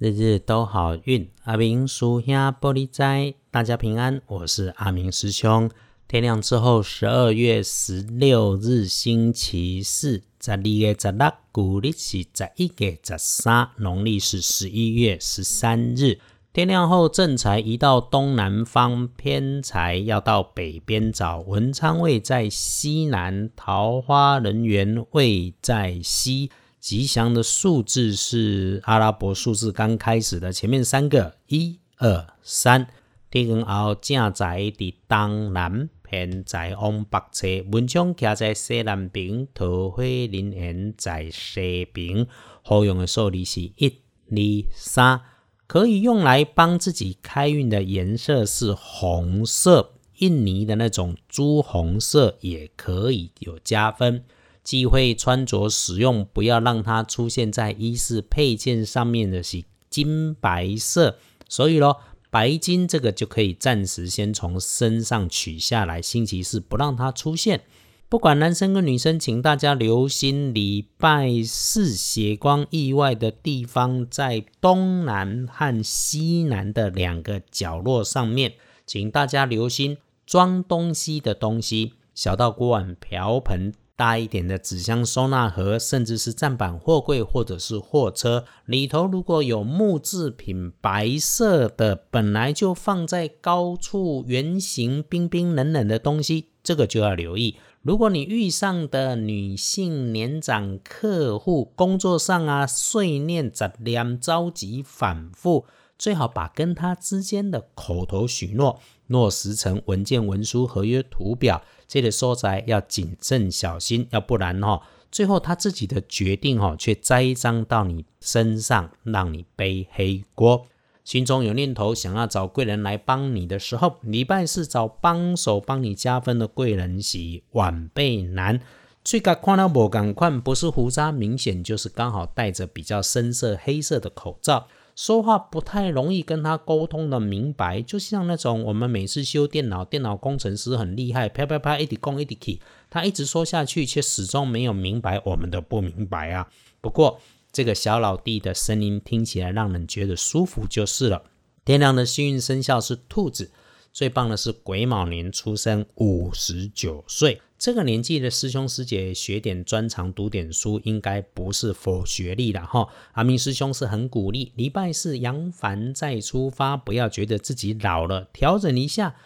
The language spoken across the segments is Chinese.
日日都好运，阿明属下玻璃斋，大家平安。我是阿明师兄。天亮之后，十二月十六日星期四，十二月十六，古历是十一月十三，农历是十一月十三日。天亮后，正财移到东南方，偏财要到北边找。文昌位在西南，桃花人缘位在西。吉祥的数字是阿拉伯数字刚开始的前面三个一二三。天光后正在伫东南偏在往北侧，文昌徛在西南边，桃花林园在西边。好用的数字是一、二、三，可以用来帮自己开运的颜色是红色，印尼的那种朱红色也可以有加分。忌讳穿着使用，不要让它出现在衣饰配件上面的是金白色，所以咯，白金这个就可以暂时先从身上取下来，星期四不让它出现。不管男生跟女生，请大家留心礼拜四血光意外的地方在东南和西南的两个角落上面，请大家留心装东西的东西，小到锅碗瓢盆。大一点的纸箱收纳盒，甚至是站板货柜或者是货车里头，如果有木制品，白色的本来就放在高处，圆形冰冰冷冷的东西，这个就要留意。如果你遇上的女性年长客户，工作上啊碎念杂念着急反复，最好把跟他之间的口头许诺落实成文件、文书、合约、图表。这个所在要谨慎小心，要不然哈，最后他自己的决定哈，却栽赃到你身上，让你背黑锅。心中有念头想要找贵人来帮你的时候，礼拜四找帮手帮你加分的贵人喜晚辈难。最近看到无赶快，不是胡渣明显，就是刚好戴着比较深色黑色的口罩。说话不太容易跟他沟通的明白，就像那种我们每次修电脑，电脑工程师很厉害，啪啪啪一直攻一直 key，他一直说下去，却始终没有明白我们的不明白啊。不过这个小老弟的声音听起来让人觉得舒服就是了。天亮的幸运生肖是兔子。最棒的是癸卯年出生，五十九岁这个年纪的师兄师姐学点专长，读点书，应该不是否学历了哈。阿明师兄是很鼓励，礼拜四扬帆再出发，不要觉得自己老了，调整一下。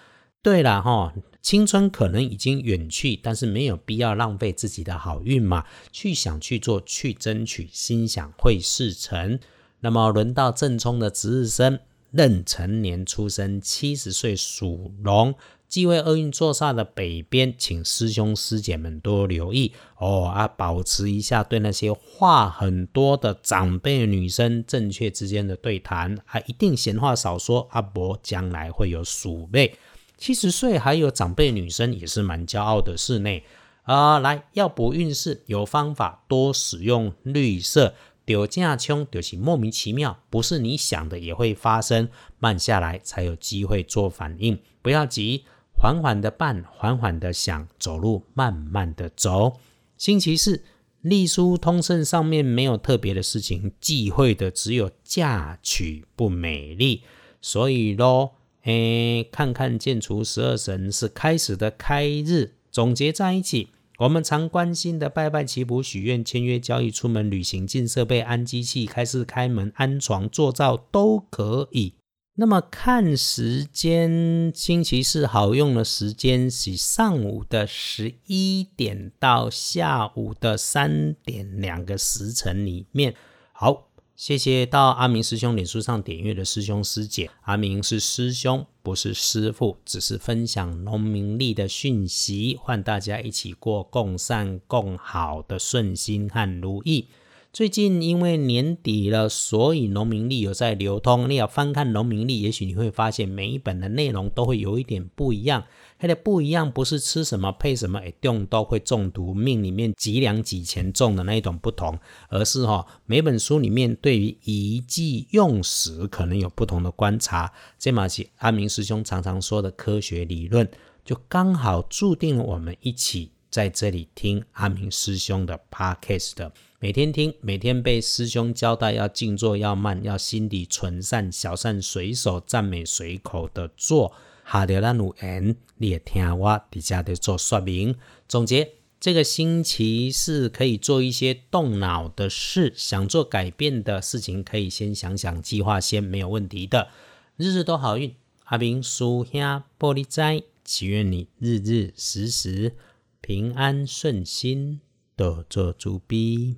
对了哈，青春可能已经远去，但是没有必要浪费自己的好运嘛，去想去做，去争取，心想会事成。那么轮到正冲的值日生。壬辰年出生，七十岁属龙，忌讳厄运坐煞的北边，请师兄师姐们多留意哦啊！保持一下对那些话很多的长辈女生正确之间的对谈啊，一定闲话少说。阿伯将来会有鼠辈，七十岁还有长辈女生也是蛮骄傲的事内啊。来要补运势，有方法，多使用绿色。丢架枪就是莫名其妙，不是你想的也会发生。慢下来才有机会做反应，不要急，缓缓的办，缓缓的想，走路慢慢的走。星期四，隶书通胜上面没有特别的事情，忌讳的只有嫁娶不美丽。所以咯，诶，看看建除十二神是开始的开日，总结在一起。我们常关心的拜拜祈福许愿签约交易出门旅行进设备安机器开市开门安床做灶都可以。那么看时间，星期四好用的时间是上午的十一点到下午的三点两个时辰里面。好。谢谢到阿明师兄脸书上点阅的师兄师姐，阿明是师兄，不是师父，只是分享农民历的讯息，换大家一起过共善共好的顺心和如意。最近因为年底了，所以农民历有在流通。你要翻看农民历，也许你会发现每一本的内容都会有一点不一样。它的不一样不是吃什么配什么哎用都会中毒，命里面几两几钱中的那一种不同，而是哈每本书里面对于一剂用时可能有不同的观察。这嘛是阿明师兄常常说的科学理论，就刚好注定了我们一起在这里听阿明师兄的 podcast。每天听，每天被师兄交代要静坐，要慢，要心底纯善，小善随手赞美随口的做。下掉咱有缘，你也听我底下的做说明总结。这个星期是可以做一些动脑的事，想做改变的事情，可以先想想计划，先没有问题的。日日都好运，阿明叔兄玻璃斋，祈愿你日日时时平安顺心，多做主逼。